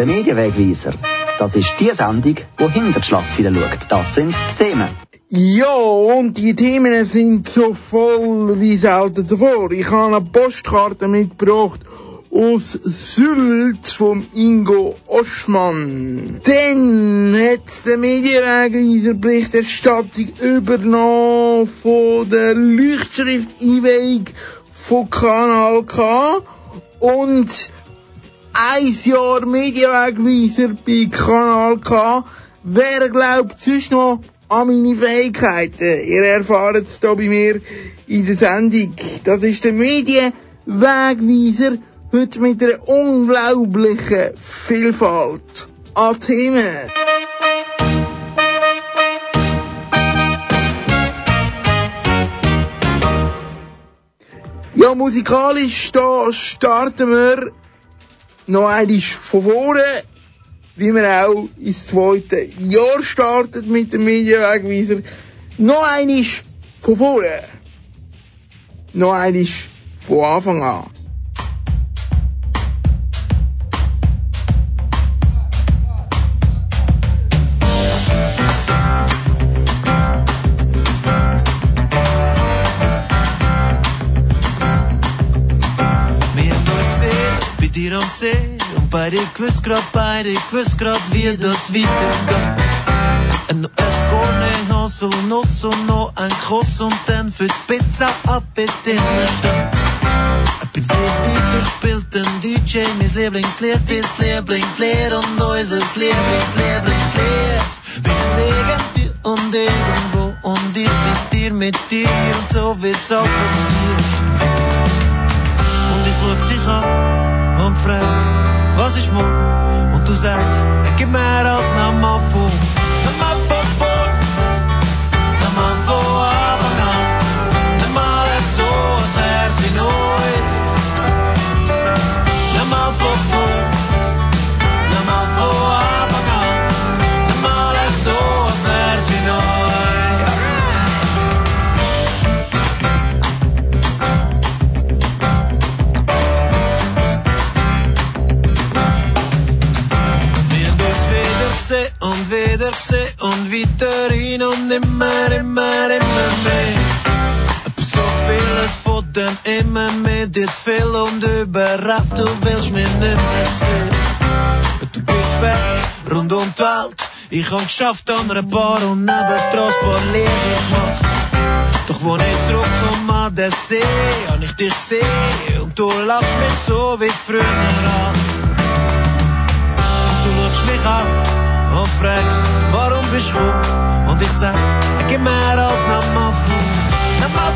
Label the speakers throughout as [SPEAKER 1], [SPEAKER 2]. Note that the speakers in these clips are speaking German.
[SPEAKER 1] Der Medienwegweiser. Das ist die Sendung, die hinter die Schlagzeilen schaut. Das sind die Themen.
[SPEAKER 2] Ja, und die Themen sind so voll wie selten zuvor. Ich habe eine Postkarte mitgebracht aus Sylt vom Ingo Oschmann. Dann hat der Medienwegweiser Berichterstattung übernommen von der Leuchtschrift Einweg von Kanal K und ein Jahr Medienwegweiser bei Kanal K. Wer glaubt sonst noch an meine Fähigkeiten? Ihr erfahrt es hier bei mir in der Sendung. Das ist der Medienwegweiser heute mit einer unglaublichen Vielfalt an Themen. Ja, musikalisch, da starten wir noch einmal von vorne, wie wir auch ins zweite Jahr startet mit dem Medienwegweiser. Noch einmal von vorne. Noch einmal von Anfang an.
[SPEAKER 3] sê, maar ek wist grad beide, ek wist grad wie das weitergeht. gaan. En nou is korne hansel nog so no und dann für die Pizza ab in der Stadt. Ab ins Lied spielt ein DJ, mein Lieblingslied, dis Lieblingslied und neues Lieblingslied, Lieblingslied. Wir legen viel und irgendwo und ich mit dir, mit dir und so wird's auch passieren. Und ich look dich an. frente. Vocês vão, vão É que queimar aos não malfeitos. Und nimmer, immer Vitorino ne mare, mare, mame. Zoveel als fotten in me met dit veel onduberrapt, hoe wil je me nimmer sehen. Du gehst weg, rund um die Welt. Ich hab geschafft andere Paar und neben Transport Lehre gemacht. Doch wo ich zurückkomme an den See, hab ich dich gesehen und du lachst mich so wie früher an. Und du lachst mich an. of vrags, waarom ben je goed? Want ik zei, ik heb mij als naar mijn voet. Naar
[SPEAKER 2] mijn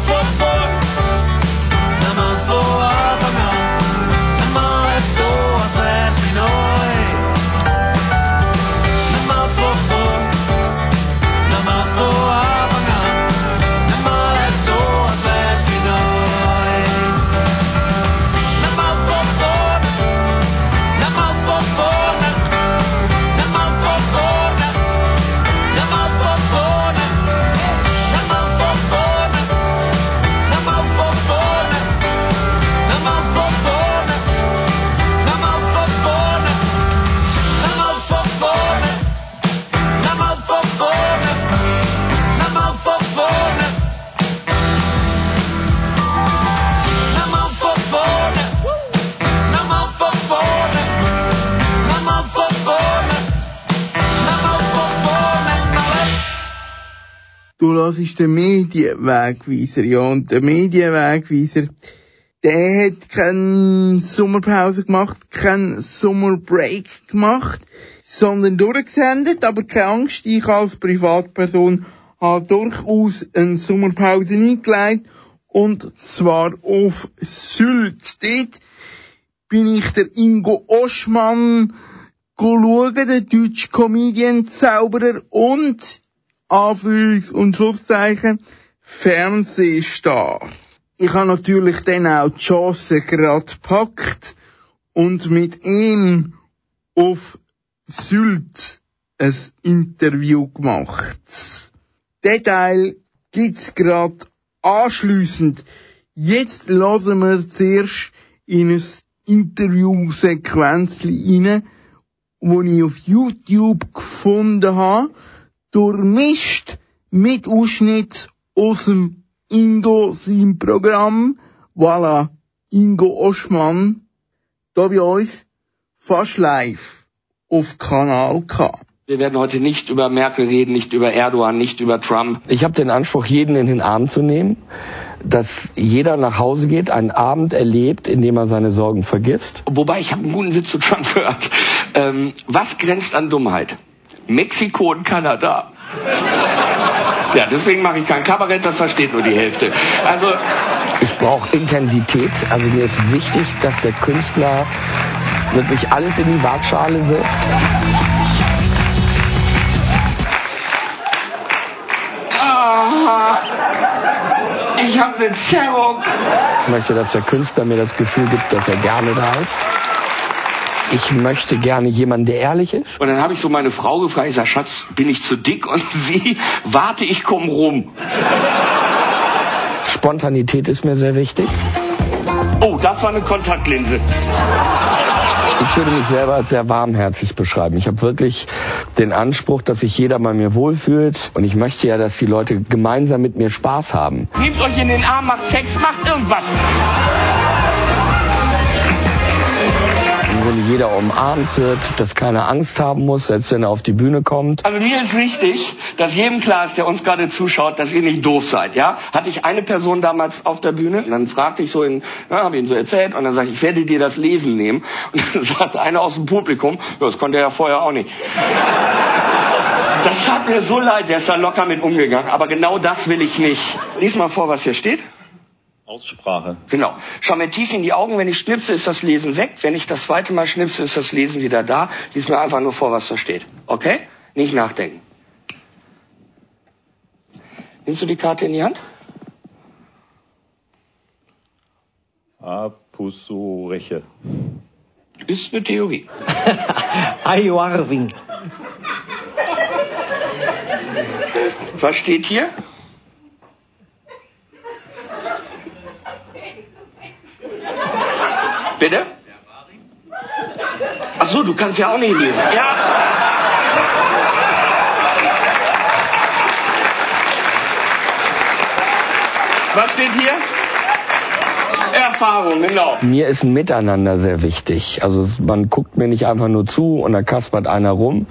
[SPEAKER 2] Hörst den Medienwegweiser, ja, und der Medienwegweiser, der hat keine Sommerpause gemacht, keinen Sommerbreak gemacht, sondern durchgesendet, aber keine Angst, ich als Privatperson habe durchaus eine Sommerpause eingelegt, und zwar auf Sylt. Dort bin ich der Ingo Oschmann schauen, der deutsche Comedian, Zauberer und Anführungs- und Schlusszeichen Fernsehstar. Ich habe natürlich dann auch die Chance gerade gepackt und mit ihm auf Sylt ein Interview gemacht. Den Teil gibt's gerade anschliessend. Jetzt lassen wir zuerst in ein Interviewsequenzli rein die ich auf YouTube gefunden habe, durchmischt mit Ausschnitt aus dem Ingo sein Programm. Voilà, Ingo Oschmann, da bei uns, fast live, auf Kanal K.
[SPEAKER 4] Wir werden heute nicht über Merkel reden, nicht über Erdogan, nicht über Trump.
[SPEAKER 5] Ich habe den Anspruch, jeden in den Arm zu nehmen, dass jeder nach Hause geht, einen Abend erlebt, in dem er seine Sorgen vergisst.
[SPEAKER 4] Wobei, ich habe einen guten Witz zu Trump gehört. Ähm, was grenzt an Dummheit? Mexiko und Kanada. Ja, deswegen mache ich kein Kabarett, das versteht nur die Hälfte. Also
[SPEAKER 5] ich brauche Intensität. Also mir ist wichtig, dass der Künstler wirklich alles in die Waagschale wirft.
[SPEAKER 4] Ah, ich habe eine Zerrung.
[SPEAKER 5] Ich möchte, dass der Künstler mir das Gefühl gibt, dass er gerne da ist. Ich möchte gerne jemanden, der ehrlich ist.
[SPEAKER 4] Und dann habe ich so meine Frau gefragt, ich sage, Schatz, bin ich zu dick? Und sie, warte, ich komm rum.
[SPEAKER 5] Spontanität ist mir sehr wichtig.
[SPEAKER 4] Oh, das war eine Kontaktlinse.
[SPEAKER 5] Ich würde mich selber als sehr warmherzig beschreiben. Ich habe wirklich den Anspruch, dass sich jeder bei mir wohlfühlt. Und ich möchte ja, dass die Leute gemeinsam mit mir Spaß haben.
[SPEAKER 4] Nehmt euch in den Arm, macht Sex, macht irgendwas.
[SPEAKER 5] Grunde jeder umarmt wird, dass keiner Angst haben muss, selbst wenn er auf die Bühne kommt.
[SPEAKER 4] Also mir ist wichtig, dass jedem klar ist, der uns gerade zuschaut, dass ihr nicht doof seid, ja? Hatte ich eine Person damals auf der Bühne, und dann fragte ich so in, ja, habe ihn so erzählt, und dann sage ich, ich werde dir das Lesen nehmen. Und dann sagte einer aus dem Publikum, das konnte er ja vorher auch nicht. Das hat mir so leid, der ist da locker mit umgegangen, aber genau das will ich nicht. Lies mal vor, was hier steht.
[SPEAKER 6] Aussprache.
[SPEAKER 4] Genau. Schau mir tief in die Augen, wenn ich schnipse, ist das Lesen weg. Wenn ich das zweite Mal schnipse, ist das Lesen wieder da. Lies mir einfach nur vor, was da steht. Okay? Nicht nachdenken. Nimmst du die Karte in die Hand?
[SPEAKER 6] Apusureche.
[SPEAKER 4] Ist eine Theorie.
[SPEAKER 7] Ayuarvin.
[SPEAKER 4] Was steht hier? Bitte? Ach so, du kannst ja auch nicht lesen. Ja. Was steht hier? Erfahrung, genau.
[SPEAKER 5] Mir ist ein Miteinander sehr wichtig. Also man guckt mir nicht einfach nur zu und da kaspert einer rum,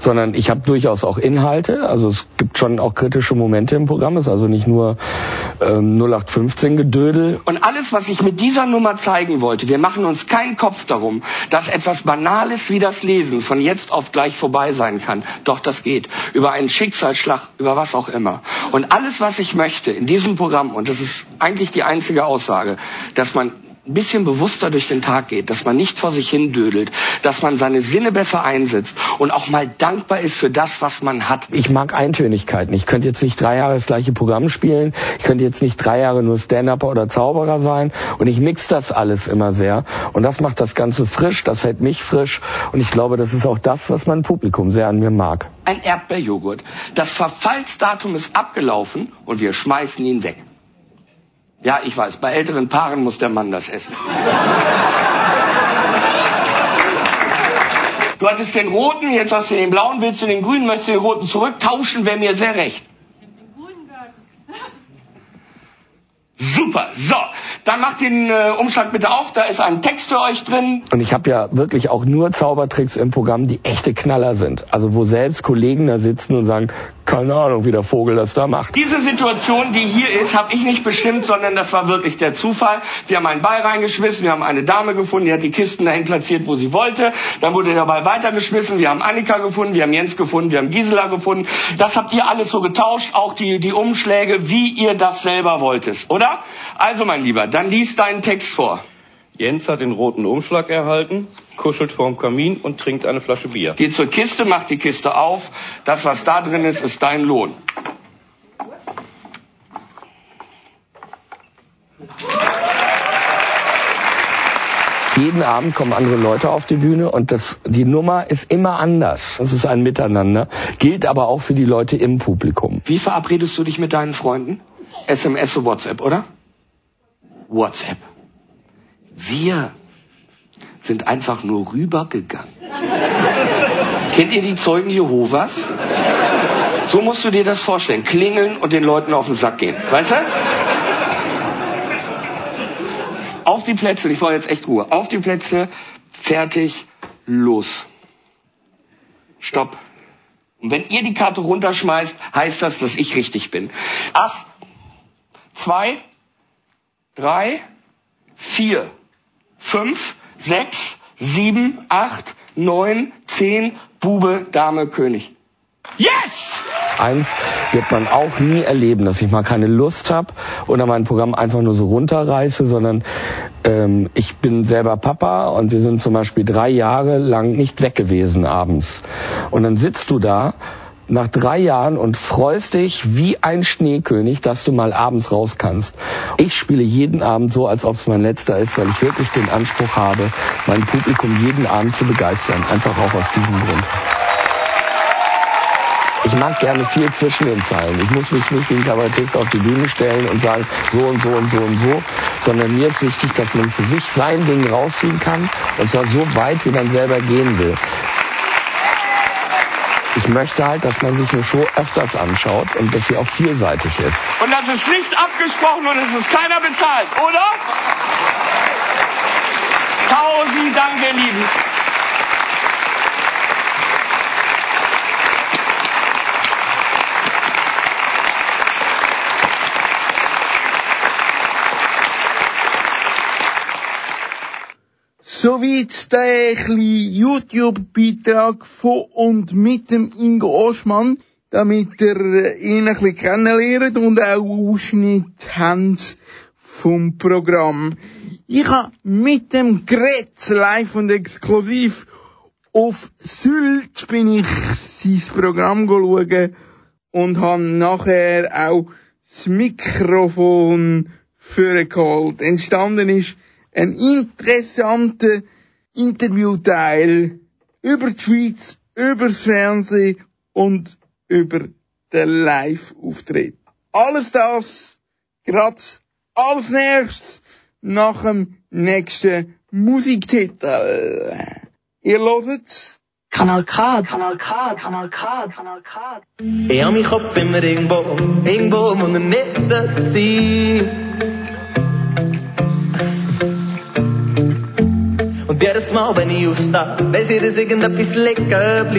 [SPEAKER 5] sondern ich habe durchaus auch Inhalte. Also es gibt schon auch kritische Momente im Programm. Es ist also nicht nur ähm, 0815 Gedödel.
[SPEAKER 4] Und alles, was ich mit dieser Nummer zeigen wollte, wir machen uns keinen Kopf darum, dass etwas Banales wie das Lesen von jetzt auf gleich vorbei sein kann. Doch das geht. Über einen Schicksalsschlag, über was auch immer. Und alles, was ich möchte in diesem Programm, und das ist eigentlich die einzige Aussage, dass man ein bisschen bewusster durch den Tag geht, dass man nicht vor sich hin dödelt, dass man seine Sinne besser einsetzt und auch mal dankbar ist für das, was man hat.
[SPEAKER 5] Ich mag Eintönigkeiten. Ich könnte jetzt nicht drei Jahre das gleiche Programm spielen. Ich könnte jetzt nicht drei Jahre nur Stand-Upper oder Zauberer sein. Und ich mix das alles immer sehr. Und das macht das Ganze frisch, das hält mich frisch. Und ich glaube, das ist auch das, was mein Publikum sehr an mir mag.
[SPEAKER 4] Ein Erdbeerjoghurt. Das Verfallsdatum ist abgelaufen und wir schmeißen ihn weg. Ja, ich weiß, bei älteren Paaren muss der Mann das essen. Du hattest den roten, jetzt hast du den blauen, willst du den grünen, möchtest du den roten zurücktauschen, wäre mir sehr recht. Super, so. Dann macht den äh, Umschlag bitte auf, da ist ein Text für euch drin.
[SPEAKER 5] Und ich habe ja wirklich auch nur Zaubertricks im Programm, die echte Knaller sind. Also wo selbst Kollegen da sitzen und sagen, keine Ahnung, wie der Vogel das da macht.
[SPEAKER 4] Diese Situation, die hier ist, habe ich nicht bestimmt, sondern das war wirklich der Zufall. Wir haben einen Ball reingeschmissen, wir haben eine Dame gefunden, die hat die Kisten dahin platziert, wo sie wollte. Dann wurde der Ball weitergeschmissen, wir haben Annika gefunden, wir haben Jens gefunden, wir haben Gisela gefunden. Das habt ihr alles so getauscht, auch die, die Umschläge, wie ihr das selber wolltet, oder? Also mein Lieber, dann lies deinen Text vor.
[SPEAKER 6] Jens hat den roten Umschlag erhalten, kuschelt vorm Kamin und trinkt eine Flasche Bier.
[SPEAKER 4] Geh zur Kiste, mach die Kiste auf. Das, was da drin ist, ist dein Lohn.
[SPEAKER 5] Jeden Abend kommen andere Leute auf die Bühne und das, die Nummer ist immer anders. Das ist ein Miteinander, gilt aber auch für die Leute im Publikum.
[SPEAKER 4] Wie verabredest du dich mit deinen Freunden? SMS oder WhatsApp, oder? WhatsApp. Wir sind einfach nur rübergegangen. Kennt ihr die Zeugen Jehovas? So musst du dir das vorstellen. Klingeln und den Leuten auf den Sack gehen. Weißt du? Auf die Plätze, ich brauche jetzt echt Ruhe. Auf die Plätze, fertig, los. Stopp. Und wenn ihr die Karte runterschmeißt, heißt das, dass ich richtig bin. Ass, zwei, drei, vier, fünf, sechs, sieben, acht, neun, zehn, Bube, Dame, König. Yes!
[SPEAKER 5] Eins wird man auch nie erleben, dass ich mal keine Lust habe oder mein Programm einfach nur so runterreiße, sondern ähm, ich bin selber Papa und wir sind zum Beispiel drei Jahre lang nicht weg gewesen abends. Und dann sitzt du da nach drei Jahren und freust dich wie ein Schneekönig, dass du mal abends raus kannst. Ich spiele jeden Abend so, als ob es mein letzter ist, weil ich wirklich den Anspruch habe, mein Publikum jeden Abend zu begeistern. Einfach auch aus diesem Grund. Ich mag gerne viel zwischen den Zeilen. Ich muss mich nicht wie ein Kabarettist auf die Bühne stellen und sagen, so und so und so und so, sondern mir ist wichtig, dass man für sich sein Ding rausziehen kann und zwar so weit, wie man selber gehen will. Ich möchte halt, dass man sich eine Show öfters anschaut und dass sie auch vielseitig ist.
[SPEAKER 4] Und das ist nicht abgesprochen und es ist keiner bezahlt, oder? Tausend Dank, ihr Lieben.
[SPEAKER 2] Soweit der YouTube-Beitrag von und mit dem Ingo Oschmann, damit ihr ihn ein bisschen kennenlernt und auch Ausschnitt habt vom Programm. Ich habe mit dem Gerät live und exklusiv auf Sylt bin ich sein Programm schauen und habe nachher auch das Mikrofon vorgeholt. Entstanden ist ein interessanter Interviewteil über die Schweiz, über das Fernsehen und über den Live-Auftritt. Alles das, grad als nächstes, nach dem nächsten Musiktitel. Ihr hört
[SPEAKER 8] Kanal K, Kanal K, Kanal K, Kanal K.
[SPEAKER 9] Ich hab meinen Kopf immer irgendwo, irgendwo, wo er nicht sein Und jedes Mal, wenn ich aufstehe, weiss ich, dass irgendetwas liegen bleibt.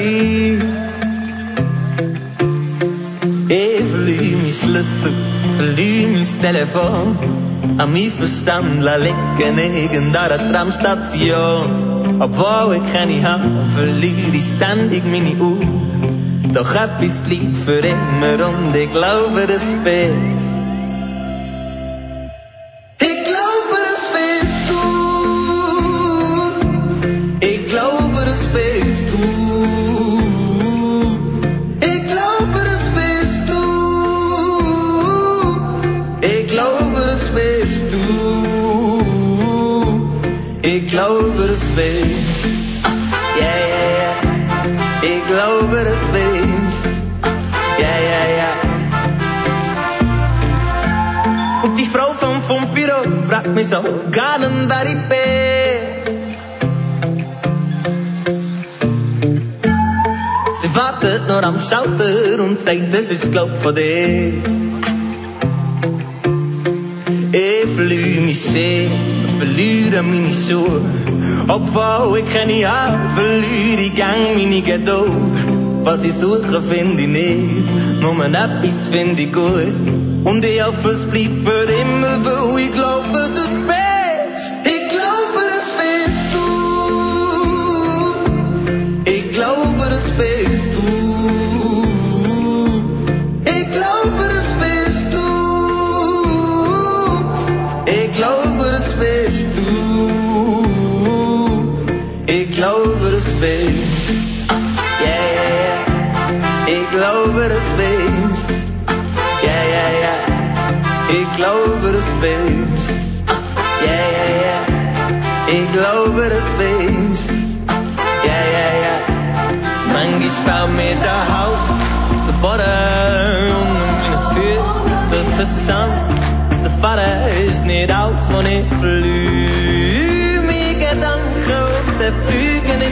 [SPEAKER 9] Ich verliere mein Schlüssel, verliere mein Telefon. An mein Verstand liegen irgendeiner Tramstation. Obwohl ich keine habe, verliere ich ständig meine Uhr. Doch etwas bleibt für immer und ich glaube, das bist ich bin. Sie wartet nur am Schalter und sagt, das ist glaub von dir. Ich verliere mich sehr, verliere meine Schuhe. Obwohl ich keine habe, verliere ich gang meine Geduld. Was ich suche, finde ich nicht, nur etwas finde ich gut. Und ich hoffe, es bleibt für glaube, das bist. Yeah, yeah, yeah. Ich glaube, das bist. Yeah, yeah, yeah. Ich glaube, das bist. Yeah, yeah, yeah. Ich glaube, das bist. Yeah, yeah, yeah. Manchmal fällt mir der Haupt, der Boden unter meine Füße, der Verstand. Der Vater ist nicht alt, und ich verliere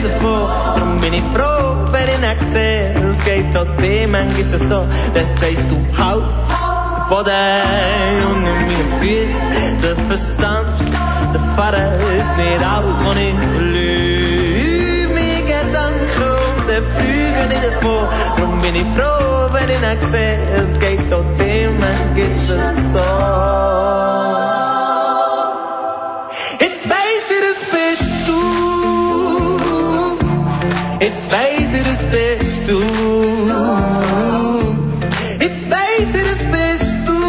[SPEAKER 9] Gedanken und der Flüge nicht davor. ich froh, wenn ich nicht sehe. Es geht manchmal so, das sagst du halt, der und in meinen Füßen, Verstand, der Vater ist nicht alles, was ich lüge. Meine Gedanken und der Flüge nicht davon, darum bin ich froh, wenn ich nicht sehe. Es geht manchmal ich, das bist du. Jetzt weiß ich, das bist du. Jetzt weiß ich, das bist du.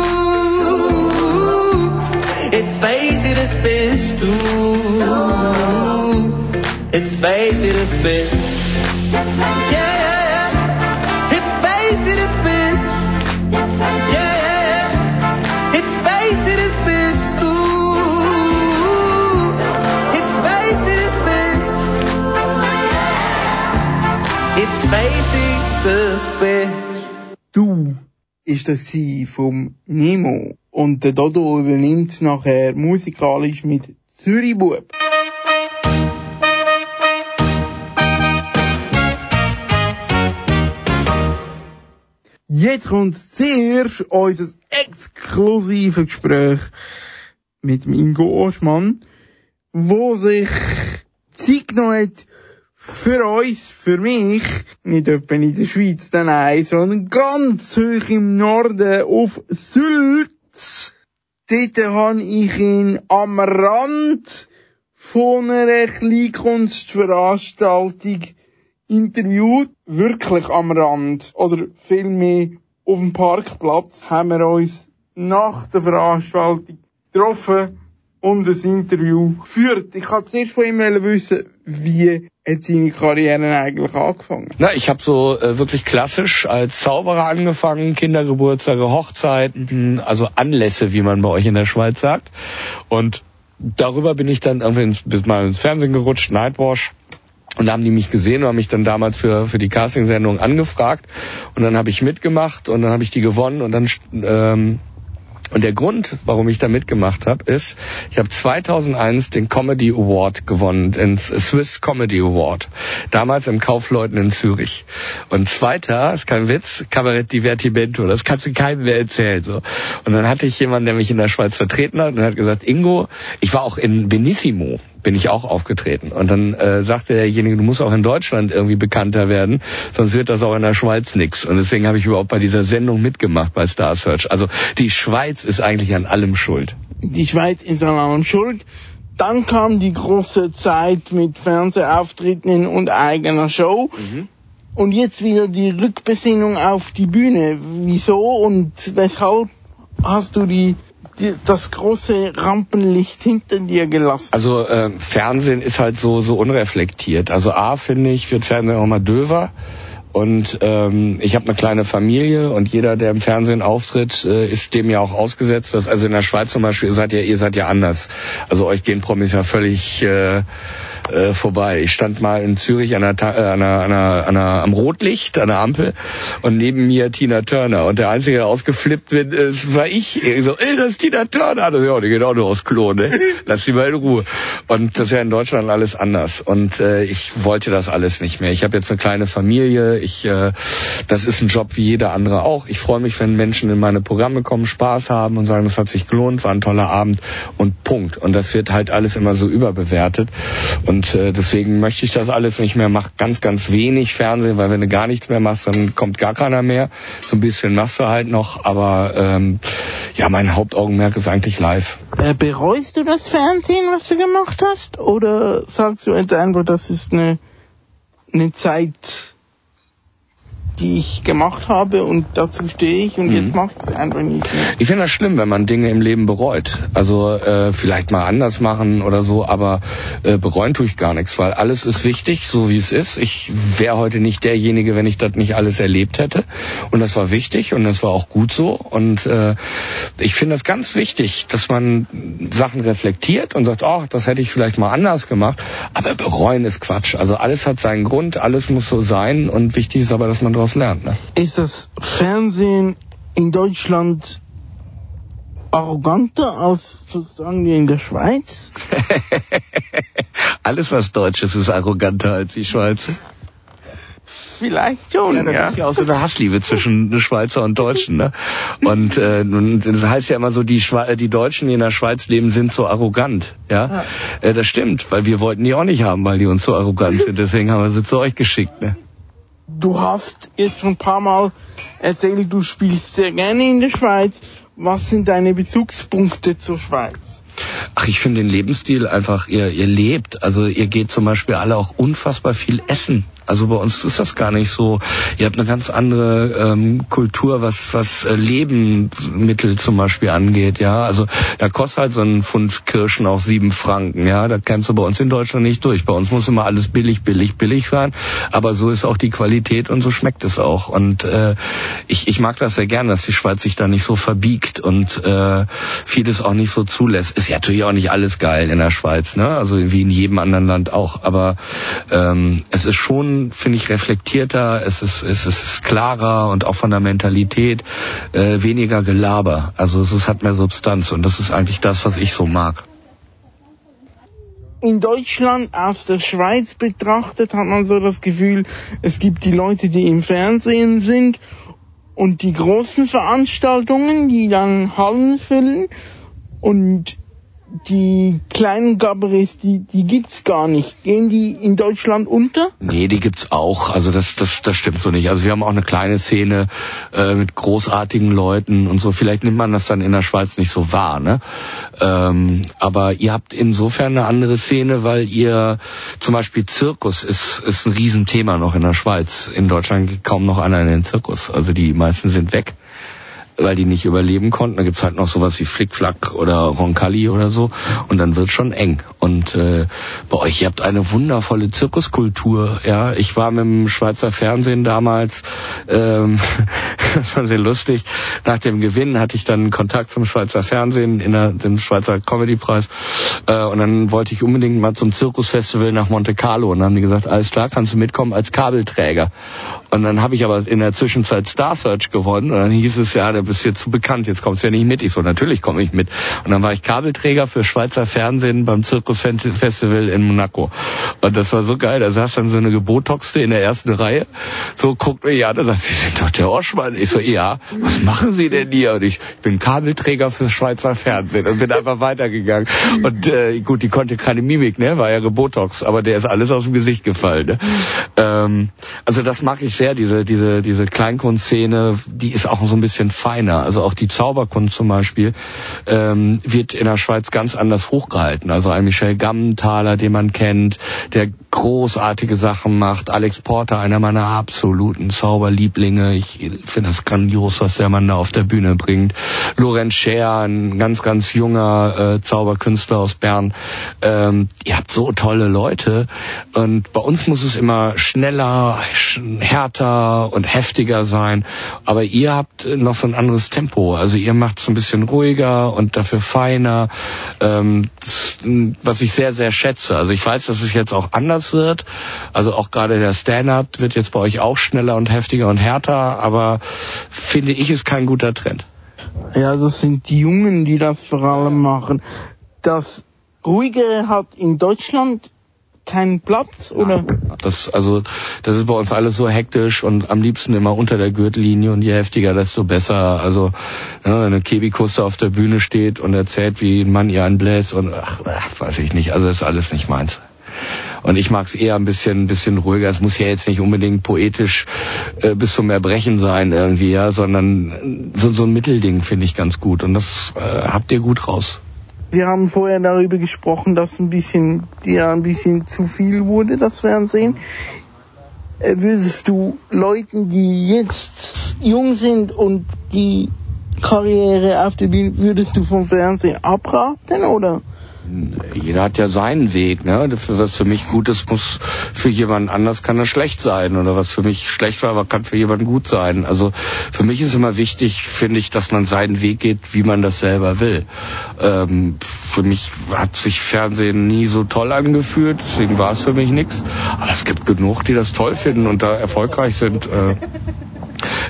[SPEAKER 9] Jetzt weiß ich, das bist du. Jetzt weiß ich, das bist Yeah,
[SPEAKER 2] ist das sie vom Nemo. Und der Dodo übernimmt nachher musikalisch mit Zürichbub. Jetzt kommt zuerst unser exklusive Gespräch mit dem Ingo Oschmann, wo sich Zeit genommen hat für uns, für mich, nicht etwa in der Schweiz, nein, sondern ganz hoch im Norden auf Sülz. Dort habe ich ihn am Rand von einer Kleinkunstveranstaltung interviewt. Wirklich am Rand. Oder vielmehr auf dem Parkplatz haben wir uns nach der Veranstaltung getroffen und ein Interview geführt. Ich wollte zuerst von ihm wissen, wie hat seine Karriere eigentlich angefangen?
[SPEAKER 5] Na, ich habe so äh, wirklich klassisch als Zauberer angefangen, Kindergeburtstage, Hochzeiten, also Anlässe, wie man bei euch in der Schweiz sagt. Und darüber bin ich dann irgendwie ins, bis mal ins Fernsehen gerutscht, Nightwash. Und da haben die mich gesehen und haben mich dann damals für, für die Castingsendung angefragt. Und dann habe ich mitgemacht und dann habe ich die gewonnen und dann ähm, und der Grund, warum ich da mitgemacht habe, ist, ich habe 2001 den Comedy Award gewonnen, den Swiss Comedy Award. Damals im Kaufleuten in Zürich. Und zweiter, ist kein Witz, Kabarett Divertimento. Das kannst du keinem mehr erzählen. So. Und dann hatte ich jemanden, der mich in der Schweiz vertreten hat und hat gesagt, Ingo, ich war auch in Benissimo bin ich auch aufgetreten. Und dann äh, sagte derjenige, du musst auch in Deutschland irgendwie bekannter werden, sonst wird das auch in der Schweiz nix. Und deswegen habe ich überhaupt bei dieser Sendung mitgemacht bei Star Search. Also die Schweiz ist eigentlich an allem schuld.
[SPEAKER 2] Die Schweiz ist an allem schuld. Dann kam die große Zeit mit Fernsehauftritten und eigener Show.
[SPEAKER 5] Mhm.
[SPEAKER 2] Und jetzt wieder die Rückbesinnung auf die Bühne. Wieso und weshalb hast du die die, das große Rampenlicht hinter dir gelassen.
[SPEAKER 5] Also äh, Fernsehen ist halt so so unreflektiert. Also A finde ich wird Fernsehen auch mal döver. Und ähm, ich habe eine kleine Familie und jeder, der im Fernsehen auftritt, äh, ist dem ja auch ausgesetzt. Das, also in der Schweiz zum Beispiel seid ihr, ihr seid ja anders. Also euch gehen Promis ja völlig äh, äh, vorbei. Ich stand mal in Zürich an einer, äh, an einer, an einer, an einer, am Rotlicht, an der Ampel und neben mir Tina Turner. Und der Einzige, der ausgeflippt bin, äh, war ich. ich so, ey, das ist Tina Turner. Das, ja, die geht auch nur aus Klo, ne? Lass sie mal in Ruhe. Und das ist ja in Deutschland alles anders. Und äh, ich wollte das alles nicht mehr. Ich habe jetzt eine kleine Familie. Ich, äh, das ist ein Job wie jeder andere auch. Ich freue mich, wenn Menschen in meine Programme kommen, Spaß haben und sagen, das hat sich gelohnt, war ein toller Abend und Punkt. Und das wird halt alles immer so überbewertet. Und äh, deswegen möchte ich das alles nicht mehr. Mach ganz, ganz wenig Fernsehen, weil wenn du gar nichts mehr machst, dann kommt gar keiner mehr. So ein bisschen machst du halt noch, aber ähm, ja, mein Hauptaugenmerk ist eigentlich live.
[SPEAKER 2] Äh, bereust du das Fernsehen, was du gemacht hast? Oder sagst du jetzt einfach, das ist eine, eine Zeit, die ich gemacht habe und dazu stehe ich und
[SPEAKER 5] Mhm.
[SPEAKER 2] jetzt mache ich es einfach nicht mehr.
[SPEAKER 5] Ich finde das schlimm, wenn man Dinge im Leben bereut. Also äh, vielleicht mal anders machen oder so, aber äh, bereuen tue ich gar nichts, weil alles ist wichtig, so wie es ist. Ich wäre heute nicht derjenige, wenn ich das nicht alles erlebt hätte. Und das war wichtig und das war auch gut so. Und äh, ich finde das ganz wichtig, dass man Sachen reflektiert und sagt, oh, das hätte ich vielleicht mal anders gemacht. Aber bereuen ist Quatsch. Also alles hat seinen Grund, alles muss so sein und wichtig ist aber, dass man daraus lernt. Ne?
[SPEAKER 2] Ist das Fernsehen in Deutschland arroganter als sozusagen wie in der Schweiz?
[SPEAKER 5] Alles, was Deutsch ist, ist arroganter als die Schweiz.
[SPEAKER 2] Vielleicht schon,
[SPEAKER 5] ja. Das ja. ist ja auch so eine Hassliebe zwischen Schweizer und Deutschen. Ne? Und äh, das heißt ja immer so, die, Schwe die Deutschen, die in der Schweiz leben, sind so arrogant. Ja, ja. Äh, das stimmt, weil wir wollten die auch nicht haben, weil die uns so arrogant sind. Deswegen haben wir sie zu euch geschickt. Ne?
[SPEAKER 2] Du hast jetzt schon ein paar Mal erzählt, du spielst sehr gerne in der Schweiz. Was sind deine Bezugspunkte zur Schweiz?
[SPEAKER 5] Ach, ich finde den Lebensstil einfach, ihr, ihr lebt. Also ihr geht zum Beispiel alle auch unfassbar viel essen. Also bei uns ist das gar nicht so. Ihr habt eine ganz andere ähm, Kultur, was was äh, Lebensmittel zum Beispiel angeht. Ja, also da kostet halt so ein Pfund Kirschen auch sieben Franken. Ja, da kämst du bei uns in Deutschland nicht durch. Bei uns muss immer alles billig, billig, billig sein. Aber so ist auch die Qualität und so schmeckt es auch. Und äh, ich ich mag das sehr gern, dass die Schweiz sich da nicht so verbiegt und äh, vieles auch nicht so zulässt. Ist ja natürlich auch nicht alles geil in der Schweiz, ne? Also wie in jedem anderen Land auch. Aber ähm, es ist schon finde ich, reflektierter, es ist, es ist klarer und auch von der Mentalität äh, weniger Gelaber. Also es hat mehr Substanz und das ist eigentlich das, was ich so mag.
[SPEAKER 2] In Deutschland aus der Schweiz betrachtet hat man so das Gefühl, es gibt die Leute, die im Fernsehen sind und die großen Veranstaltungen, die dann Hallen füllen und die kleinen Gabarets, die, die gibt's gar nicht. Gehen die in Deutschland unter?
[SPEAKER 5] Nee, die gibt's auch. Also das, das, das stimmt so nicht. Also wir haben auch eine kleine Szene äh, mit großartigen Leuten und so. Vielleicht nimmt man das dann in der Schweiz nicht so wahr, ne? Ähm, aber ihr habt insofern eine andere Szene, weil ihr zum Beispiel Zirkus ist, ist ein Riesenthema noch in der Schweiz. In Deutschland geht kaum noch einer in den Zirkus. Also die meisten sind weg weil die nicht überleben konnten. Da gibt's halt noch sowas wie Flickflack oder Roncalli oder so. Und dann wird schon eng. Und äh, bei euch, ihr habt eine wundervolle Zirkuskultur. Ja, ich war mit dem Schweizer Fernsehen damals, ähm, war sehr lustig. Nach dem Gewinn hatte ich dann Kontakt zum Schweizer Fernsehen in der, dem Schweizer Comedypreis. Äh, und dann wollte ich unbedingt mal zum Zirkusfestival nach Monte Carlo. Und dann haben die gesagt, alles klar, kannst du mitkommen als Kabelträger. Und dann habe ich aber in der Zwischenzeit Star Search gewonnen. Und dann hieß es ja, der bist jetzt zu bekannt, jetzt kommst du ja nicht mit. Ich so, natürlich komme ich mit. Und dann war ich Kabelträger für Schweizer Fernsehen beim Zirkusfestival in Monaco. Und das war so geil. Da saß dann so eine Gebotoxte in der ersten Reihe. So guckt mir ja, da sagt, Sie sind doch der Oschmann. Ich so, ja, was machen Sie denn hier? Und ich bin Kabelträger für Schweizer Fernsehen und bin einfach weitergegangen. Und äh, gut, die konnte keine Mimik, ne? War ja Gebotox, aber der ist alles aus dem Gesicht gefallen. Ne? Ähm, also das mag ich sehr, diese, diese, diese Kleinkunstszene, die ist auch so ein bisschen fein feiner. Also auch die Zauberkunst zum Beispiel ähm, wird in der Schweiz ganz anders hochgehalten. Also ein Michel Gammenthaler, den man kennt, der großartige Sachen macht. Alex Porter, einer meiner absoluten Zauberlieblinge. Ich finde das grandios, was der Mann da auf der Bühne bringt. Lorenz Scher, ein ganz, ganz junger äh, Zauberkünstler aus Bern. Ähm, ihr habt so tolle Leute. Und bei uns muss es immer schneller, härter und heftiger sein. Aber ihr habt noch so ein anderes Tempo. Also ihr macht es ein bisschen ruhiger und dafür feiner, ähm, was ich sehr, sehr schätze. Also ich weiß, dass es jetzt auch anders wird. Also auch gerade der Stand-up wird jetzt bei euch auch schneller und heftiger und härter, aber finde ich, ist kein guter Trend.
[SPEAKER 2] Ja, das sind die Jungen, die das vor allem machen. Das Ruhige hat in Deutschland keinen Platz, oder?
[SPEAKER 5] Das, also, das ist bei uns alles so hektisch und am liebsten immer unter der Gürtellinie und je heftiger, desto besser. Also, ja, wenn eine Kebikuste auf der Bühne steht und erzählt, wie ein Mann ihr anbläst und, ach, ach, weiß ich nicht, also ist alles nicht meins. Und ich mag es eher ein bisschen, ein bisschen ruhiger. Es muss ja jetzt nicht unbedingt poetisch äh, bis zum Erbrechen sein irgendwie, ja, sondern so, so ein Mittelding finde ich ganz gut. Und das äh, habt ihr gut raus.
[SPEAKER 2] Wir haben vorher darüber gesprochen, dass ein bisschen, dir ein bisschen zu viel wurde, das Fernsehen. Äh, würdest du Leuten, die jetzt jung sind und die Karriere auf der Bühne, würdest du vom Fernsehen abraten oder?
[SPEAKER 5] Jeder hat ja seinen Weg, ne? Was für mich gut ist, muss für jemanden anders kann das schlecht sein. Oder was für mich schlecht war, kann für jemanden gut sein. Also für mich ist immer wichtig, finde ich, dass man seinen Weg geht, wie man das selber will. Ähm, für mich hat sich Fernsehen nie so toll angefühlt, deswegen war es für mich nichts. Aber es gibt genug, die das toll finden und da erfolgreich sind. Äh,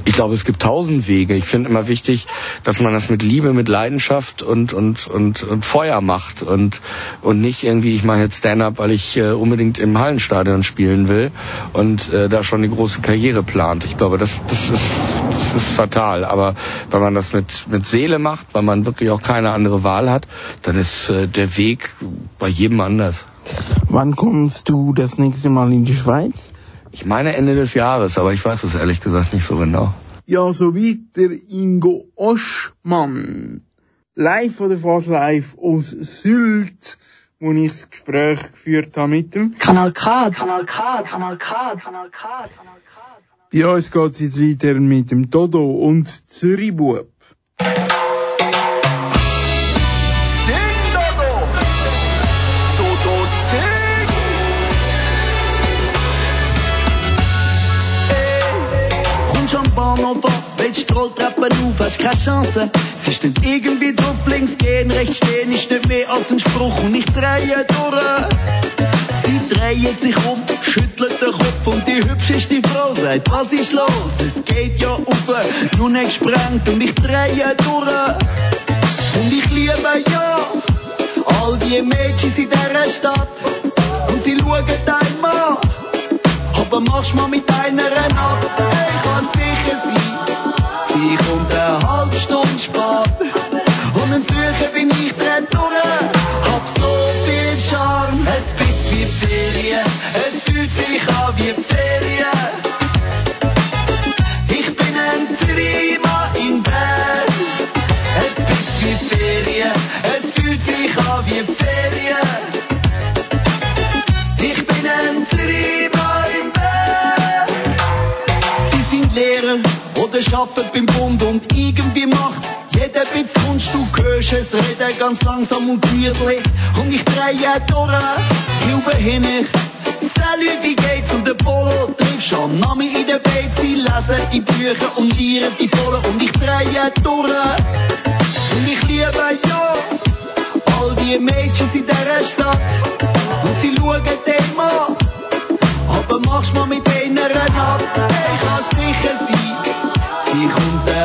[SPEAKER 5] ich glaube, es gibt tausend Wege. Ich finde immer wichtig, dass man das mit Liebe, mit Leidenschaft und, und, und, und Feuer macht und, und nicht irgendwie, ich mache jetzt Stand-up, weil ich äh, unbedingt im Hallenstadion spielen will und äh, da schon die große Karriere plant. Ich glaube, das, das, ist, das ist fatal. Aber wenn man das mit, mit Seele macht, weil man wirklich auch keine andere Wahl hat, dann ist äh, der Weg bei jedem anders.
[SPEAKER 2] Wann kommst du das nächste Mal in die Schweiz?
[SPEAKER 5] Ich meine Ende des Jahres, aber ich weiß es ehrlich gesagt nicht so genau.
[SPEAKER 2] Ja, so weiter Ingo Oschmann. Live oder fast live aus Sylt, wo ich das Gespräch geführt habe mit dem.
[SPEAKER 8] Kanal K, Kanal K, Kanal K, Kanal K, Kanal K.
[SPEAKER 2] Bei uns geht es jetzt weiter mit dem Dodo und Zürichbub.
[SPEAKER 10] Kommst ab, willst Rolltreppen auf, hast keine Chance. Sie ist nicht irgendwie drauf, links gehen, rechts stehen, ist nicht mehr als ein Spruch und ich drehe durch. Sie dreht sich um, schüttelt den Kopf und die hübscheste Frau sagt, was ist los? Es geht ja auf, nur nicht gesprengt und ich drehe durch. Und ich liebe ja all die Mädchen in dieser Stadt und die schauen einmal. Aber machst mal mit einer ab, ich kann's sicher sein. Sie kommt eine halbe Stunde spät. Und ein Suchen bin ich oder arbeiten beim Bund und irgendwie macht jeder bisschen Kunst. Du hörst es reden ganz langsam und gemütlich und ich drehe durch. Hilfe hin ich. Salut, wie geht's? Und der Polo triffst am Name in der Bett. Sie lesen die Bücher und lieren die Polo und ich drehe durch. Und ich liebe ja all die Mädchen in dieser Stadt und sie schauen dem an. Aber machst mal mit einer ab, ich kann's sicher sein. Sie kommt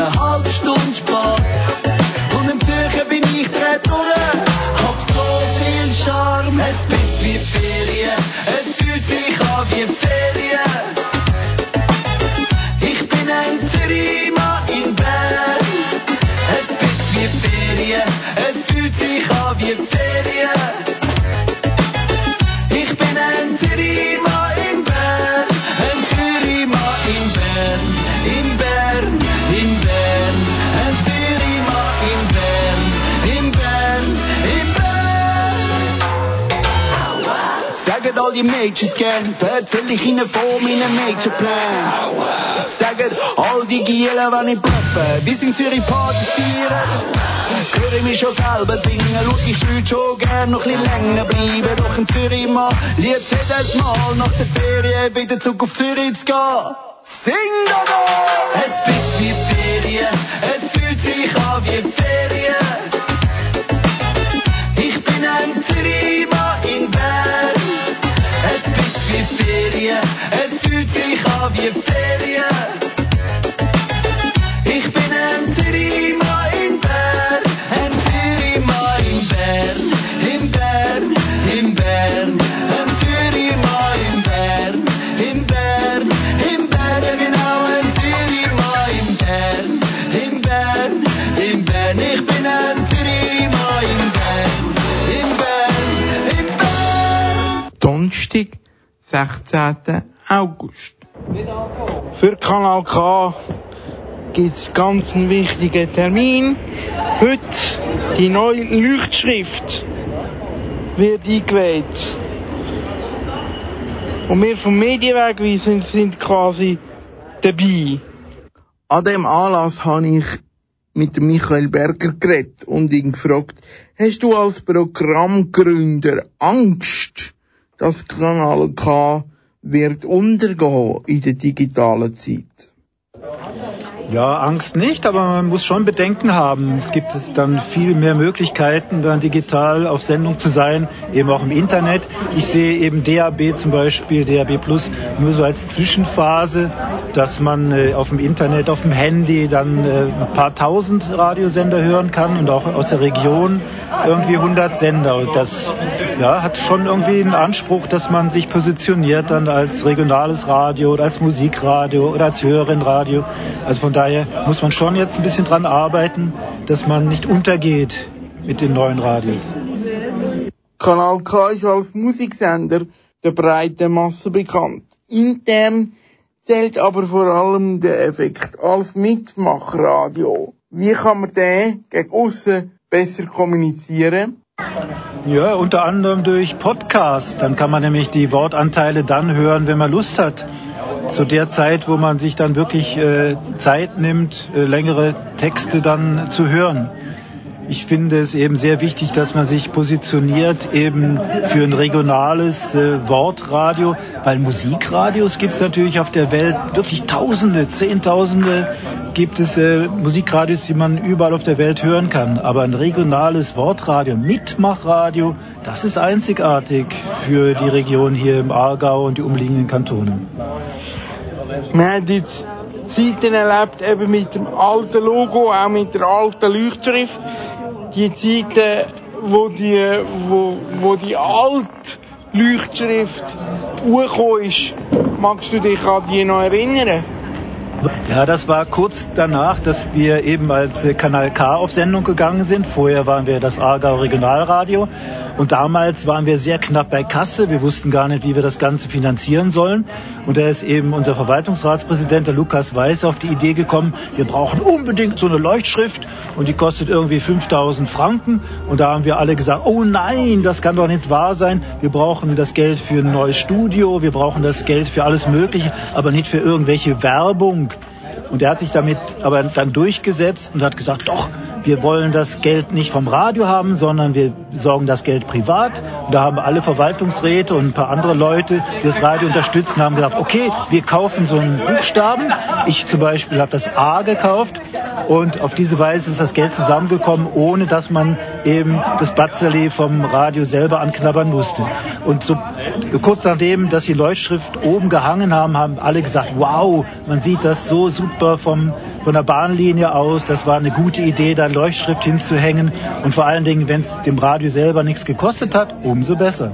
[SPEAKER 10] die Mädchen gern, erzähl ich ihnen von meinem Mädchenplan. Sagen all die Gielen, wenn ich bluffe, wir sind Zürich Partys feiern. Höre ich mich schon selber singen, schau ich würde schon gern noch ein länger bleiben. Doch in Zürich mal, liebt jedes Mal nach der Ferien wieder zurück auf Zürich zu gehen. Sing doch mal! Es bleibt wie Ferien, es fühlt sich an wie Ferien.
[SPEAKER 2] Donnerstag, 16. August. Für Kanal K gibt's ganz einen wichtigen Termin. Heute die neue Leuchtschrift wird eingeweiht. Und wir vom Medienwegweisen sind quasi dabei. An dem Anlass habe ich mit Michael Berger geredet und ihn gefragt, hast du als Programmgründer Angst, dass Kanal K wird untergehen in der digitalen Zeit?
[SPEAKER 11] Ja, Angst nicht, aber man muss schon Bedenken haben. Es gibt es dann viel mehr Möglichkeiten, dann digital auf Sendung zu sein, eben auch im Internet. Ich sehe eben DAB zum Beispiel, DAB Plus, nur so als Zwischenphase, dass man äh, auf dem Internet, auf dem Handy dann äh, ein paar tausend Radiosender hören kann und auch aus der Region irgendwie 100 Sender. Und das ja, hat schon irgendwie einen Anspruch, dass man sich positioniert dann als regionales Radio oder als Musikradio oder als höheren Radio. Also von daher muss man schon jetzt ein bisschen dran arbeiten, dass man nicht untergeht mit den neuen Radios.
[SPEAKER 2] Kanal K ist als Musiksender der breiten Masse bekannt. Intern zählt aber vor allem der Effekt als Mitmachradio. Wie kann man den gegen aussen besser kommunizieren?
[SPEAKER 11] Ja, unter anderem durch Podcast. Dann kann man nämlich die Wortanteile dann hören, wenn man Lust hat. Zu der Zeit, wo man sich dann wirklich äh, Zeit nimmt, äh, längere Texte dann zu hören. Ich finde es eben sehr wichtig, dass man sich positioniert eben für ein regionales äh, Wortradio, weil Musikradios gibt es natürlich auf der Welt wirklich Tausende, Zehntausende gibt es äh, Musikradios, die man überall auf der Welt hören kann. Aber ein regionales Wortradio, Mitmachradio, das ist einzigartig für die Region hier im Aargau und die umliegenden Kantone.
[SPEAKER 2] Wir haben jetzt Zeiten erlebt, eben mit dem alten Logo, auch mit der alten Leuchtschrift. Die Zeiten, wo die, wo, wo die alte Leuchtschrift hochgekommen ist. Magst du dich an die noch erinnern?
[SPEAKER 11] Ja, das war kurz danach, dass wir eben als Kanal K auf Sendung gegangen sind. Vorher waren wir das Aargau Regionalradio und damals waren wir sehr knapp bei Kasse. Wir wussten gar nicht, wie wir das Ganze finanzieren sollen. Und da ist eben unser Verwaltungsratspräsident, der Lukas Weiß, auf die Idee gekommen, wir brauchen unbedingt so eine Leuchtschrift und die kostet irgendwie 5000 Franken. Und da haben wir alle gesagt, oh nein, das kann doch nicht wahr sein. Wir brauchen das Geld für ein neues Studio, wir brauchen das Geld für alles Mögliche, aber nicht für irgendwelche Werbung. Und er hat sich damit aber dann durchgesetzt und hat gesagt, doch, wir wollen das Geld nicht vom Radio haben, sondern wir sorgen das Geld privat. Und da haben alle Verwaltungsräte und ein paar andere Leute, die das Radio unterstützen, haben gesagt, okay, wir kaufen so einen Buchstaben. Ich zum Beispiel habe das A gekauft und auf diese Weise ist das Geld zusammengekommen, ohne dass man eben das Batzerli vom Radio selber anknabbern musste. Und so kurz nachdem, dass die Leuchtschrift oben gehangen haben, haben alle gesagt, wow, man sieht das so super vom, von der Bahnlinie aus. Das war eine gute Idee, da Leuchtschrift hinzuhängen. Und vor allen Dingen, wenn es dem Radio selber nichts gekostet hat, umso besser.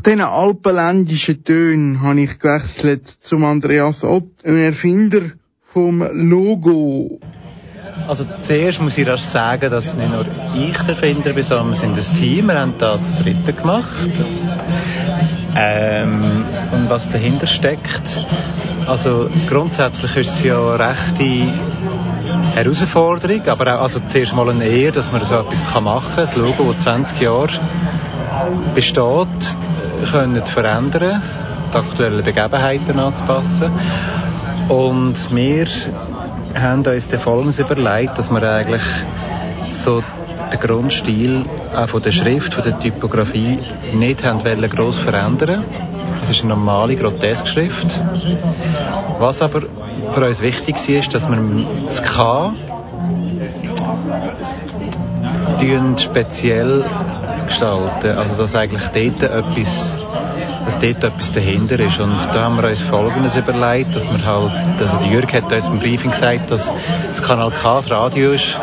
[SPEAKER 2] Nach diesen alpenländischen Tönen habe ich gewechselt zum Andreas Ott, einem Erfinder vom Logo.
[SPEAKER 12] Also zuerst muss ich erst sagen, dass nicht nur ich der Erfinder bin, sondern wir sind ein Team. Wir haben da das dritte gemacht. Ähm, und was dahinter steckt, also grundsätzlich ist es ja eine rechte Herausforderung, aber auch also zuerst mal eine Ehre, dass man so etwas machen kann. Das Logo, das 20 Jahre besteht, können zu verändern, die aktuellen Begebenheiten anzupassen. Und wir haben uns dann Folgendes überlegt, dass wir eigentlich so den Grundstil auch von der Schrift, von der Typografie nicht haben wollen gross verändern. Es ist eine normale Groteskschrift. Was aber für uns wichtig war, ist, dass wir das K speziell gestalten. Also dass eigentlich dort etwas, dass dort etwas dahinter ist. Und da haben wir uns Folgendes überlegt, dass wir halt, also Jürg hat uns im Briefing gesagt, dass das Kanal K das Radio ist,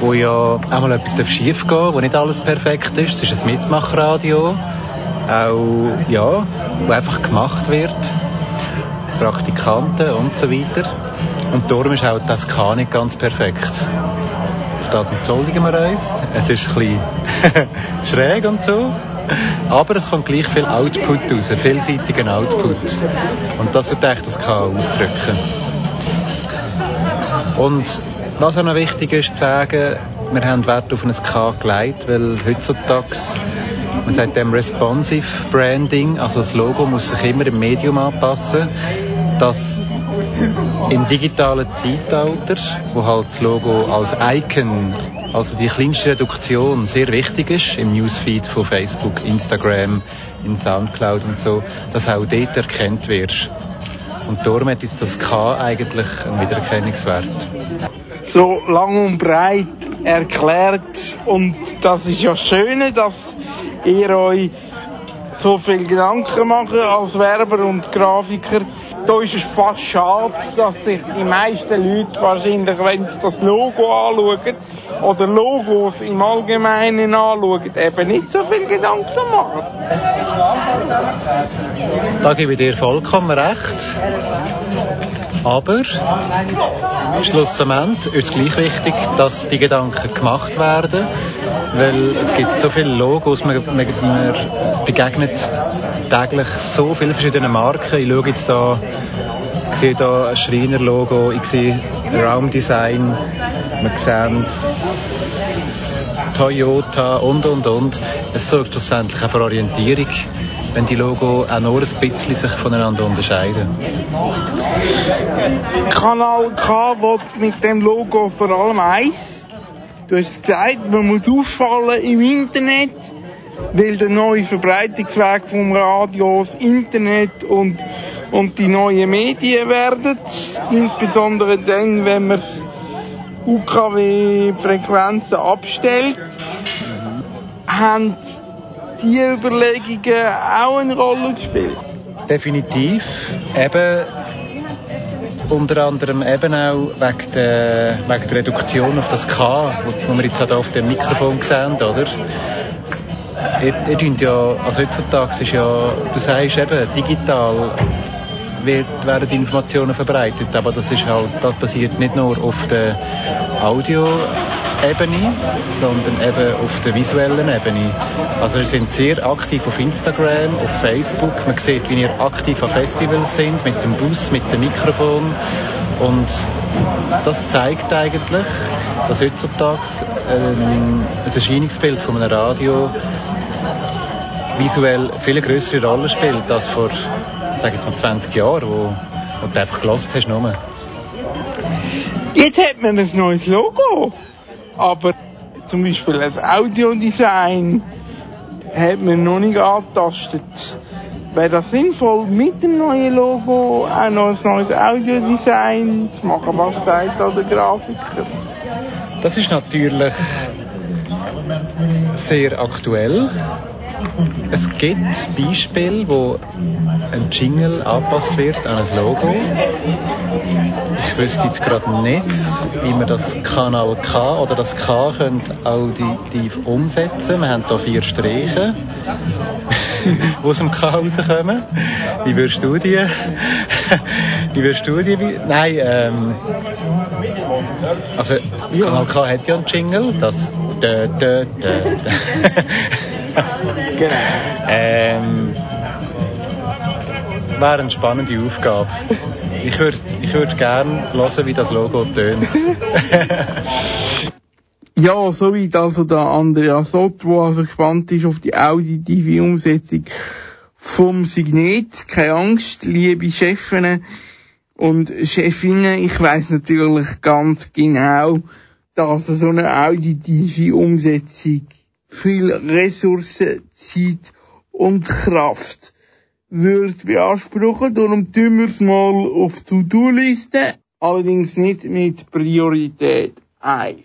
[SPEAKER 12] wo ja auch mal etwas schief gehen wo nicht alles perfekt ist. Es ist ein Mitmachradio, auch, ja, wo einfach gemacht wird. Praktikanten und so weiter. Und darum ist auch das K nicht ganz perfekt das entschuldigen wir uns. Es ist ein schräg und so. Aber es kommt gleich viel Output raus, vielseitigen Output. Und das wird echt das K ausdrücken. Und was auch noch wichtig ist zu sagen, wir haben Wert auf ein K gelegt, weil heutzutage, man sagt dem Responsive Branding, also das Logo muss sich immer im Medium anpassen, dass im digitalen Zeitalter, wo halt das Logo als Icon, also die kleinste Reduktion, sehr wichtig ist, im Newsfeed von Facebook, Instagram, in Soundcloud und so, dass auch dort erkannt wird. Und darum hat das K eigentlich einen Wiedererkennungswert.
[SPEAKER 2] So lang und breit erklärt und das ist ja schön, dass ihr euch so viel Gedanken macht als Werber und Grafiker da ist es fast schade, dass sich die meisten Leute wahrscheinlich, wenn sie das Logo anschauen oder Logos im Allgemeinen anschauen, eben nicht so viel Gedanken machen.
[SPEAKER 12] Da gebe ich dir vollkommen recht. Aber schlussendlich ist es gleich wichtig, dass die Gedanken gemacht werden, weil es gibt so viele Logos, man, man, man begegnet täglich so viele verschiedene Marken. Ich schaue jetzt da, ich sehe da ein Schreinerlogo, ich sehe Raumdesign, man sieht Toyota und und und. Es sorgt schlussendlich auch für Orientierung, wenn die Logo auch nur ein bisschen sich voneinander unterscheiden.
[SPEAKER 2] Kanal K will mit dem Logo vor allem eins. Du hast gesagt, man muss auffallen im Internet, weil der neue Verbreitungsweg vom Radio das Internet und, und die neuen Medien werden. Insbesondere dann, wenn man UKW-Frequenzen abstellt, haben die Überlegungen auch eine Rolle gespielt?
[SPEAKER 12] Definitiv. Eben unter anderem eben auch wegen der, wegen der Reduktion auf das K, wo, wir jetzt auch auf dem Mikrofon sehen, oder? Ja, also heutzutage ist ja, du sagst eben, digital wird, werden Informationen verbreitet, aber das ist halt, das passiert nicht nur auf der Audio-Ebene, sondern eben auf der visuellen Ebene. Also wir sind sehr aktiv auf Instagram, auf Facebook, man sieht, wie wir aktiv an Festivals sind, mit dem Bus, mit dem Mikrofon und das zeigt eigentlich, dass heutzutage ähm, ein Erscheinungsbild von einem Radio visuell viel größere Rolle spielt als vor sage jetzt mal 20 Jahren, wo, wo du einfach gelost hast nur.
[SPEAKER 2] Jetzt hat man ein neues Logo, aber zum Beispiel das Audiodesign hat man noch nicht angetastet. Wäre das sinnvoll, mit dem neuen Logo auch noch ein neues Audiodesign zu machen? Was sagt da der Grafiker?
[SPEAKER 12] Das ist natürlich sehr aktuell. Es gibt Beispiele, wo ein Jingle angepasst wird an ein Logo. Ich wüsste jetzt gerade nicht, wie man das Kanal K oder das K auditiv umsetzen. Wir haben hier vier Striche. die aus dem K rauskommen. Wie würdest du die? Wie würdest du die? Nein, ähm, also Kanal K hat ja einen Jingle, das dö, dö, dö.
[SPEAKER 13] Genau.
[SPEAKER 12] ähm, wäre eine spannende Aufgabe. Ich würde ich würd gerne hören, wie das Logo tönt.
[SPEAKER 2] Ja, soweit also der Andreas Ott, der also gespannt ist auf die auditive Umsetzung vom Signet. Keine Angst, liebe Chefinnen und Chefinnen, ich weiß natürlich ganz genau, dass so eine auditive Umsetzung viel Ressourcen, Zeit und Kraft wird beanspruchen. Darum tun wir es mal auf die To-Do-Liste, allerdings nicht mit Priorität 1.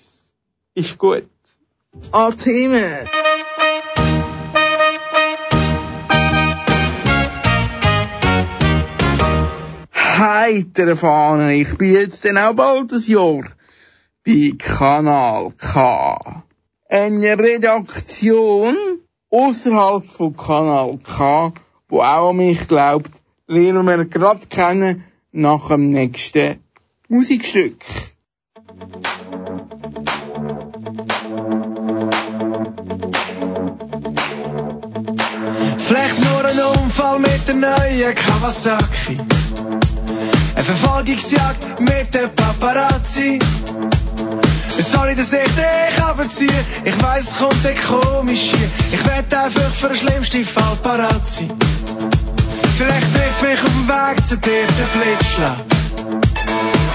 [SPEAKER 2] Ist gut. An Themen. Heitere Fahne, ich bin jetzt dann auch bald ein Jahr bei Kanal K. Eine Redaktion außerhalb von Kanal K, wo auch an mich glaubt, lernen wir gerade kennen nach dem nächsten Musikstück.
[SPEAKER 14] Vielleicht nur ein Unfall mit der neuen Kawasaki. Eine Verfolgungsjagd mit der Paparazzi. Soll ich das echt abziehen? Ich weiss, es kommt echt komisch hier. Ich werd einfach für den schlimmsten Fall parat sein. Vielleicht trifft mich auf dem Weg zu dir der Blitzschlag.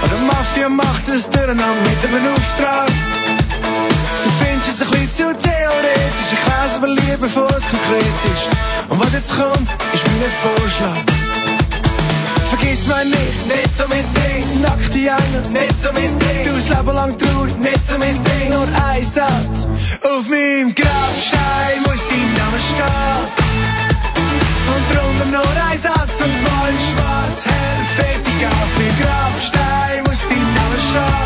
[SPEAKER 14] Oder Mafia macht es durcheinander mit einem Auftrag. Du findest es ein bisschen zu theoretisch. Ich lese aber lieber, bevor es konkret ist. Und was jetzt kommt, ist mein Vorschlag. Vergiss mein nicht, nicht so mein Ding. Nackte Engel, nicht so mein Ding. Du das Leben lang traurig, nicht so mein Ding. Nur ein Satz. Auf meinem Grabstein muss dein Name stehen. Und drunter nur ein Satz, und zwar in schwarz, hell, fertig auf meinem Grabstein muss dein Name stehen.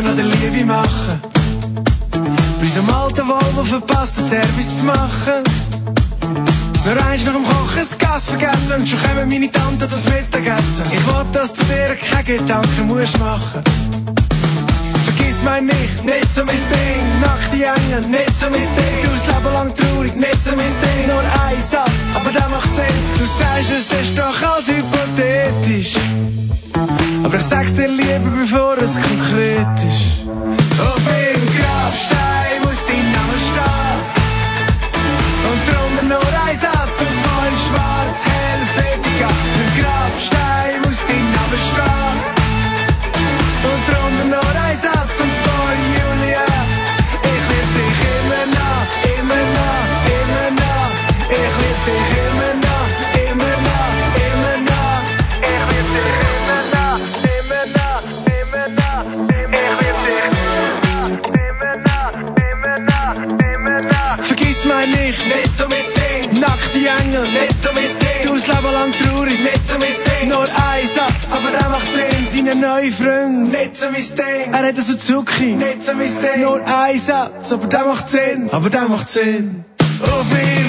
[SPEAKER 14] Im Joggen oder Liebe machen. Bei unserem alten Volvo verpasst den Service zu machen. Nur eins nach dem Kochen das Gas vergessen und schon kommen meine Tante das Mittagessen. Ich will, dass du dir keine Gedanken musst machen. Vergiss mein nicht, nicht so mein Ding. Nackte Engel, nicht so mein Ding. Du das Leben lang traurig, nicht so mein Ding. Nur ein Satz, aber der macht Sinn. Du sagst, es ist doch alles hypothetisch. Aber ich sag's dir lieber, bevor es konkret ist. Auf dem Grabstein muss dein Name stehen. Und drunter nur ein Satz, und in schwarz, auf dem Grabstein neue Freund, nicht so mein Ding. Er hat so Zucki, nicht so mein Ding. Nur ein Satz, aber der macht Sinn. Aber der macht Sinn. Auf ihrem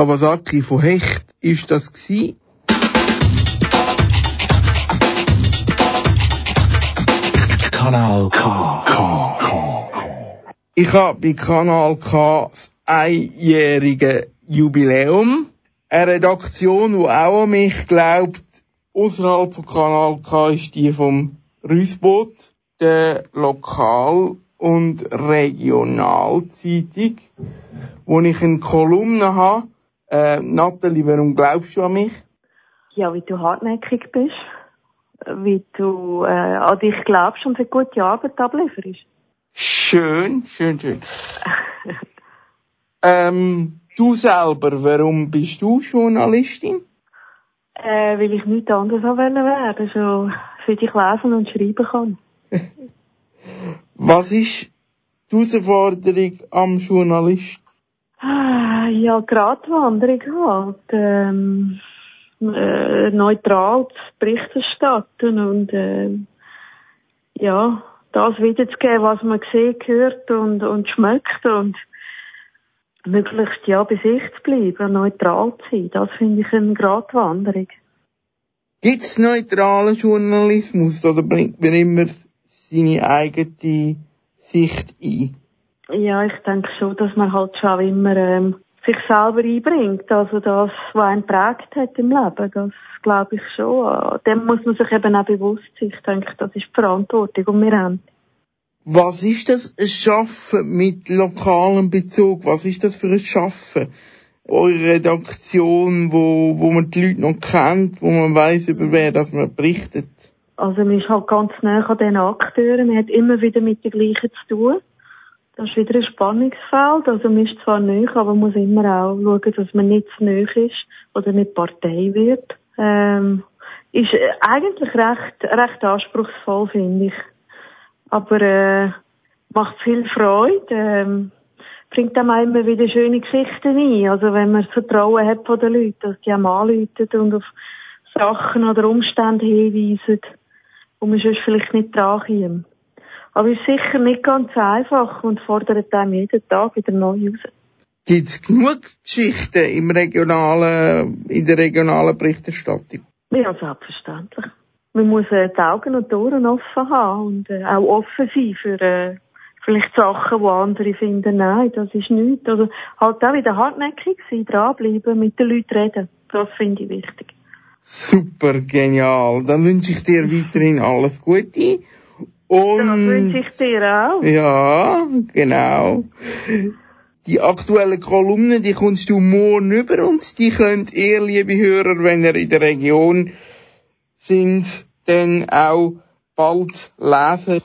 [SPEAKER 2] Kawasaki von Hecht ist das gsi.
[SPEAKER 15] Kanal K.
[SPEAKER 2] Ich habe bei Kanal K das einjährige Jubiläum. Eine Redaktion, die auch an mich glaubt, außerhalb von Kanal K ist die vom Rüsboot. der Lokal- und Regionalzeitung, wo ich eine Kolumne habe. Äh, Nathalie, warum glaubst du an mich?
[SPEAKER 8] Ja, wie du hartnäckig bist, wie du äh, an dich glaubst und eine gute Arbeit ablieferst.
[SPEAKER 2] Schön, schön, schön. ähm, du selber, warum bist du Journalistin?
[SPEAKER 8] Äh, weil ich nichts anderes wollen werden, so für dich lesen und schreiben kann.
[SPEAKER 2] Was ist die Herausforderung am Journalist?
[SPEAKER 8] Ah, Ja, Gratwanderung halt. Ähm, äh, neutral zu Bericht erstatten und ähm, ja, das wiederzugeben, was man sieht, hört und, und schmeckt und möglichst ja bei sich zu bleiben, neutral zu sein. Das finde ich eine Gratwanderung.
[SPEAKER 2] Gibt es neutralen Journalismus oder bringt man immer seine eigene Sicht ein?
[SPEAKER 8] Ja, ich denke schon, dass man halt schon immer ähm, sich selber einbringt. Also das, was einen prägt hat im Leben, das glaube ich schon. Dem muss man sich eben auch bewusst sein. Ich denke, das ist die Verantwortung, die wir haben.
[SPEAKER 2] Was ist das ein Schaffen mit lokalem Bezug? Was ist das für ein Schaffen? Eure Redaktion, wo, wo man die Leute noch kennt, wo man weiß über wer das man berichtet.
[SPEAKER 8] Also man ist halt ganz nah an diesen Akteuren. Man hat immer wieder mit den gleichen zu tun. Das ist wieder ein Spannungsfeld. Also man ist zwar neu, aber man muss immer auch schauen, dass man nicht zu neu ist oder nicht Partei wird. Ähm, ist äh, eigentlich recht, recht anspruchsvoll, finde ich. Aber äh, macht viel Freude. Ähm, bringt einem auch immer wieder schöne Geschichten ein. Also wenn man das Vertrauen hat von den Leuten, dass die einem anrufen und auf Sachen oder Umstände hinweisen, wo man sonst vielleicht nicht dran kommt. Aber ist sicher nicht ganz einfach und fordert einem jeden Tag wieder neu raus.
[SPEAKER 2] Gibt es genug Geschichten im regionalen, in der regionalen Berichterstattung?
[SPEAKER 8] Ja, selbstverständlich. Man muss äh, die Augen und die Ohren offen haben und äh, auch offen sein für äh, vielleicht Sachen, wo andere finden, nein, das ist nichts. Also halt auch wieder hartnäckig sein, dranbleiben, mit den Leuten reden. Das finde ich wichtig.
[SPEAKER 2] Super genial. Dann wünsche ich dir weiterhin alles Gute. Und
[SPEAKER 8] Das wünsche ich dir auch.
[SPEAKER 2] Ja, genau. Die aktuellen Kolumnen, die kommst du morgen über und die könnt ihr, liebe Hörer, wenn ihr in der Region sind, dann auch bald lesen.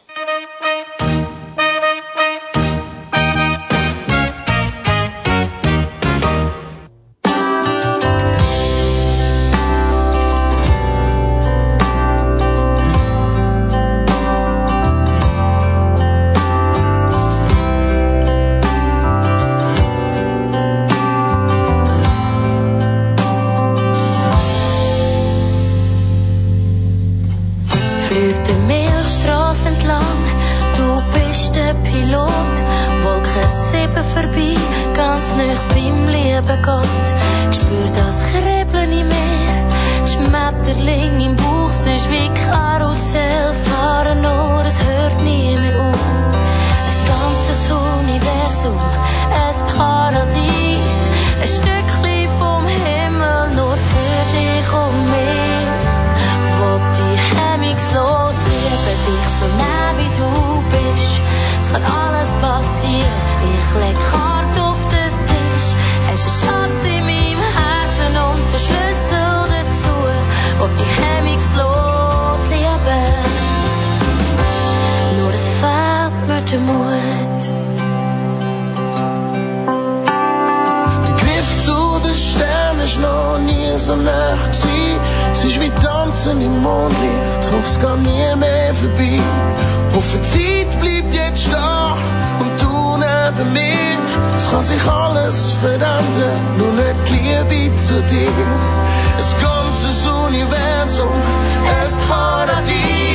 [SPEAKER 16] Mir der
[SPEAKER 10] Griff zu den Sternen ist noch nie so nah gewesen. Es ist wie Tanzen im Mondlicht, hoff es geht nie mehr vorbei. Hoffe Zeit bleibt jetzt stehen und du neben mir. Es kann sich alles verändern, nur nicht die Liebe zu dir. Ein ganzes Universum, ein Paradies,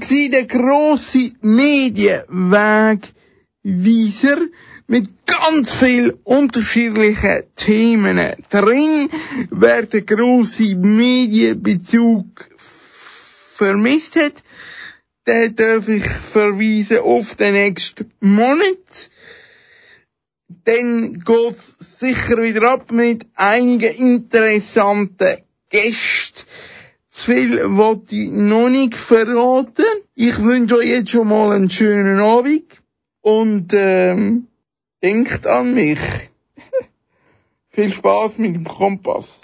[SPEAKER 2] war der grosse Medienwegweiser mit ganz viel unterschiedlichen Themen drin. Wer den grossen Medienbezug vermisst hat, der darf ich verweisen auf den nächsten Monat. Dann geht's sicher wieder ab mit einigen interessanten Gästen. Zu viel wollte ich noch nicht verraten. Ich wünsche euch jetzt schon mal einen schönen Abend und ähm, denkt an mich. viel Spaß mit dem Kompass.